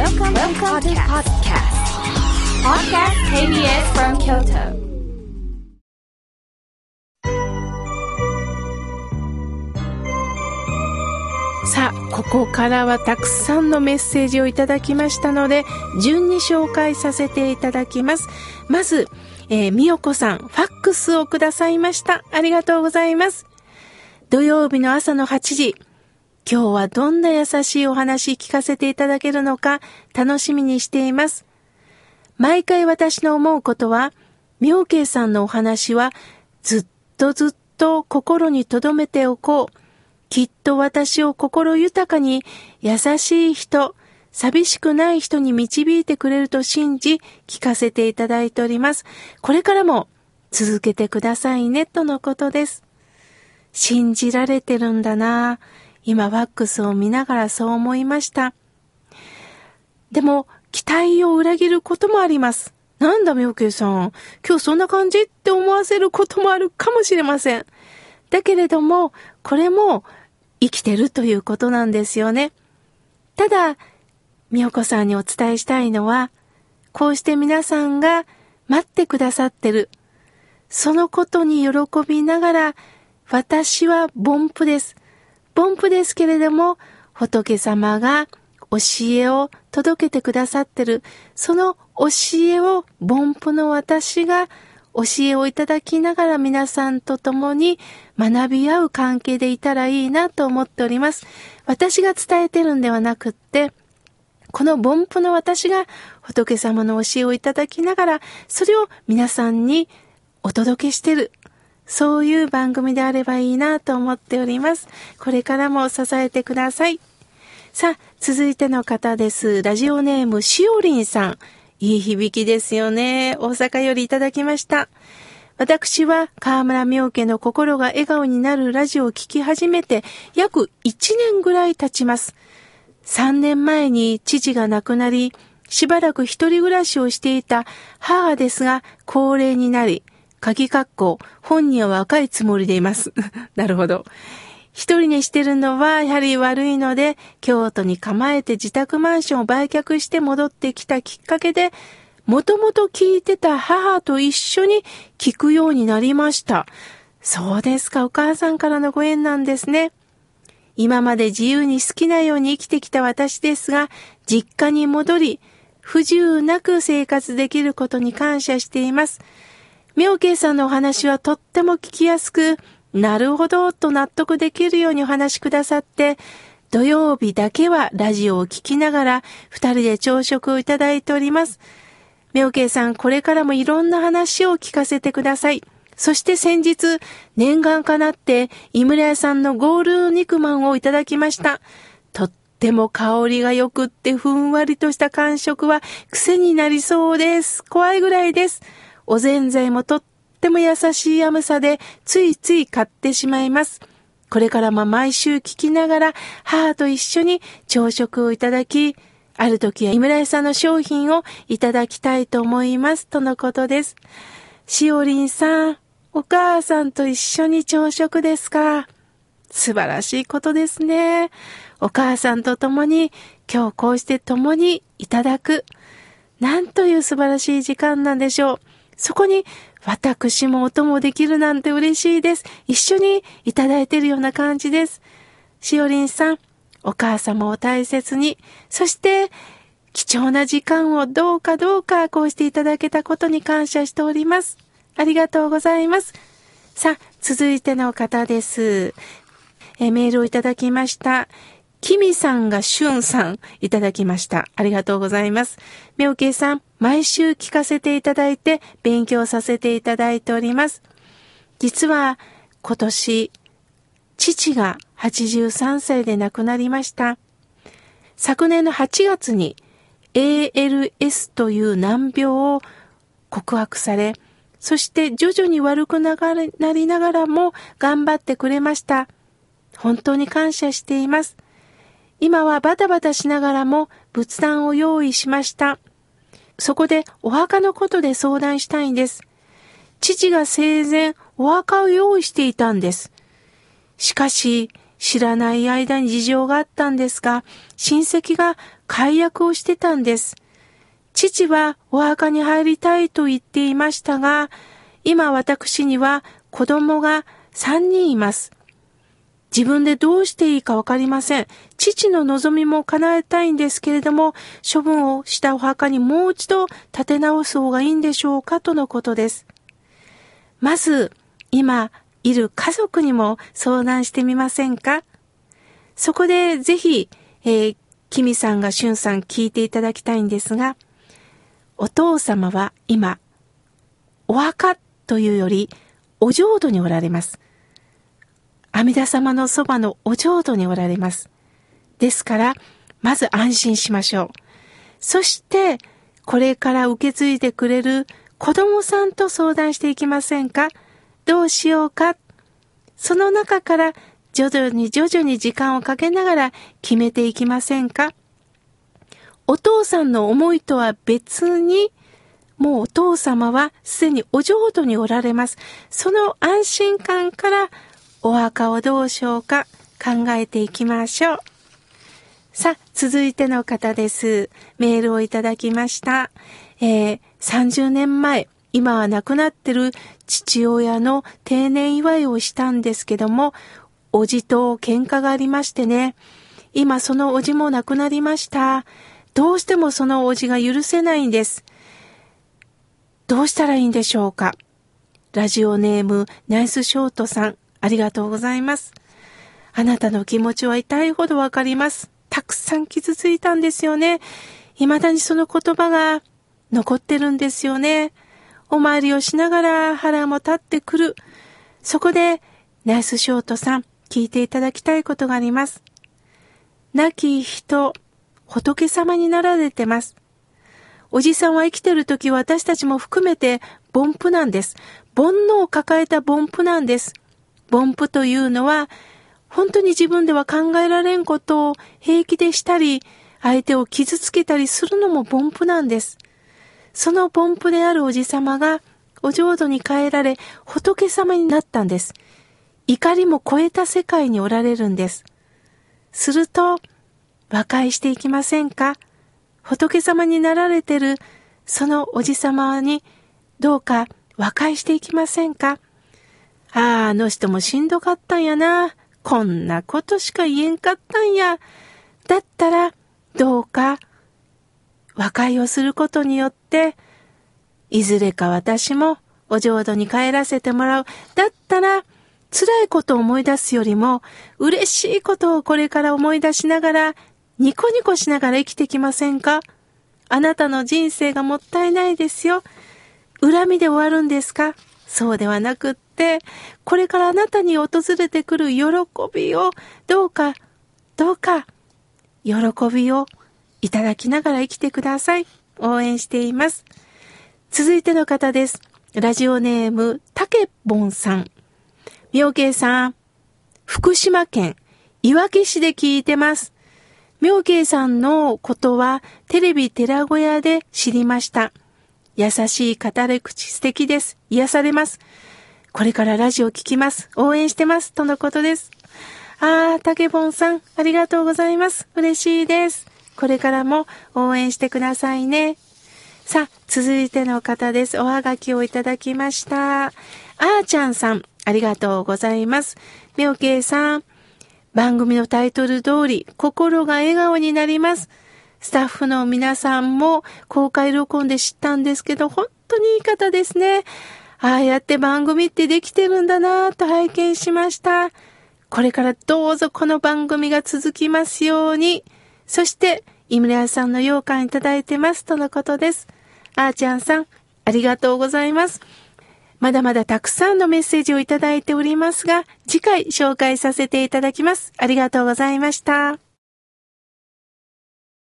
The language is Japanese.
Welcome, Welcome to podcast. Podcast KBS from Kyoto. さあ、ここからはたくさんのメッセージをいただきましたので、順に紹介させていただきます。まず、えー、みよこさん、ファックスをくださいました。ありがとうございます。土曜日の朝の8時、今日はどんな優しいお話聞かせていただけるのか楽しみにしています。毎回私の思うことは、妙慶さんのお話はずっとずっと心に留めておこう。きっと私を心豊かに優しい人、寂しくない人に導いてくれると信じ聞かせていただいております。これからも続けてくださいねとのことです。信じられてるんだな今ワックスを見ながらそう思いました。でも期待を裏切ることもあります。なんだ、妙慶さん。今日そんな感じって思わせることもあるかもしれません。だけれども、これも生きてるということなんですよね。ただ、みよこさんにお伝えしたいのは、こうして皆さんが待ってくださってる。そのことに喜びながら、私は凡夫です。凡夫ですけれども、仏様が教えを届けてくださってる。その教えを凡夫の私が教えをいただきながら皆さんと共に学び合う関係でいたらいいなと思っております。私が伝えてるんではなくって、この凡夫の私が仏様の教えをいただきながら、それを皆さんにお届けしてる。そういう番組であればいいなと思っております。これからも支えてください。さあ、続いての方です。ラジオネームしおりんさん。いい響きですよね。大阪よりいただきました。私は河村明家の心が笑顔になるラジオを聴き始めて約1年ぐらい経ちます。3年前に父が亡くなり、しばらく一人暮らしをしていた母ですが、高齢になり、鍵括弧、本人は若いつもりでいます。なるほど。一人にしてるのはやはり悪いので、京都に構えて自宅マンションを売却して戻ってきたきっかけで、もともと聞いてた母と一緒に聞くようになりました。そうですか、お母さんからのご縁なんですね。今まで自由に好きなように生きてきた私ですが、実家に戻り、不自由なく生活できることに感謝しています。妙慶さんのお話はとっても聞きやすく、なるほど、と納得できるようにお話しくださって、土曜日だけはラジオを聴きながら、二人で朝食をいただいております。妙慶さん、これからもいろんな話を聞かせてください。そして先日、念願かなって、井村屋さんのゴール肉まんをいただきました。とっても香りが良くってふんわりとした感触は癖になりそうです。怖いぐらいです。おぜんざいもとっても優しい甘さでついつい買ってしまいます。これからも毎週聞きながら母と一緒に朝食をいただき、ある時は井村屋さんの商品をいただきたいと思います。とのことです。しおりんさん、お母さんと一緒に朝食ですか？素晴らしいことですね。お母さんと共に今日こうして共にいただく。なんという素晴らしい時間なんでしょう。そこに私もお供できるなんて嬉しいです。一緒にいただいているような感じです。しおりんさん、お母様を大切に、そして貴重な時間をどうかどうかこうしていただけたことに感謝しております。ありがとうございます。さあ、続いての方です。えメールをいただきました。キミさんがシュンさんいただきました。ありがとうございます。みょうけいさん、毎週聞かせていただいて勉強させていただいております。実は今年、父が83歳で亡くなりました。昨年の8月に ALS という難病を告白され、そして徐々に悪くなりながらも頑張ってくれました。本当に感謝しています。今はバタバタしながらも仏壇を用意しました。そこでお墓のことで相談したいんです。父が生前お墓を用意していたんです。しかし、知らない間に事情があったんですが、親戚が解約をしてたんです。父はお墓に入りたいと言っていましたが、今私には子供が3人います。自分でどうしていいかわかりません。父の望みも叶えたいんですけれども、処分をしたお墓にもう一度建て直す方がいいんでしょうかとのことです。まず、今いる家族にも相談してみませんか？そこでぜひ、えー、キミさんがシュンさん聞いていただきたいんですが、お父様は今、お墓というより、お浄土におられます。阿弥陀様のそばのお浄土におられます。ですから、まず安心しましょう。そして、これから受け継いでくれる子供さんと相談していきませんか？どうしようか？その中から徐々に徐々に時間をかけながら決めていきませんか？お父さんの思いとは別に、もうお父様はすでにお浄土におられます。その安心感からお墓をどうしようか考えていきましょう。さあ、続いての方です。メールをいただきました。えー、30年前、今は亡くなってる父親の定年祝いをしたんですけども、おじと喧嘩がありましてね、今そのおじも亡くなりました。どうしてもそのおじが許せないんです。どうしたらいいんでしょうかラジオネームナイスショートさん。ありがとうございます。あなたの気持ちは痛いほどわかります。たくさん傷ついたんですよね。未だにその言葉が残ってるんですよね。お参りをしながら腹も立ってくる。そこで、ナイスショートさん、聞いていただきたいことがあります。亡き人、仏様になられてます。おじさんは生きてる時私たちも含めて、凡夫なんです。煩悩を抱えた凡夫なんです。凡夫というのは、本当に自分では考えられんことを平気でしたり、相手を傷つけたりするのも凡夫なんです。その凡夫であるおじさまが、お浄土に変えられ、仏様になったんです。怒りも超えた世界におられるんです。すると、和解していきませんか？仏様になられてる、そのおじさまに、どうか和解していきませんか？ああ、あの人もしんどかったんやな。こんなことしか言えんかったんや。だったら、どうか、和解をすることによって、いずれか私もお浄土に帰らせてもらう。だったら、辛いことを思い出すよりも、嬉しいことをこれから思い出しながら、ニコニコしながら生きてきませんか？あなたの人生がもったいないですよ。恨みで終わるんですか？そうではなくって、これからあなたに訪れてくる喜びを、どうか、どうか、喜びをいただきながら生きてください。応援しています。続いての方です。ラジオネーム、たけぼんさん。妙慶さん、福島県いわき市で聞いてます。妙慶さんのことはテレビ寺小屋で知りました。優しい語り口素敵です。癒されます。これからラジオ聞きます。応援してます。とのことです。あー、竹本さん、ありがとうございます。嬉しいです。これからも応援してくださいね。さあ、続いての方です。おはがきをいただきました。あーちゃんさん、ありがとうございます。みょうけいさん、番組のタイトル通り、心が笑顔になります。スタッフの皆さんも公開録音で知ったんですけど、本当にいい方ですね。ああやって番組ってできてるんだなぁと拝見しました。これからどうぞこの番組が続きますように。そして、井村屋さんの羊羹いただいてますとのことです。あーちゃんさん、ありがとうございます。まだまだたくさんのメッセージをいただいておりますが、次回紹介させていただきます。ありがとうございました。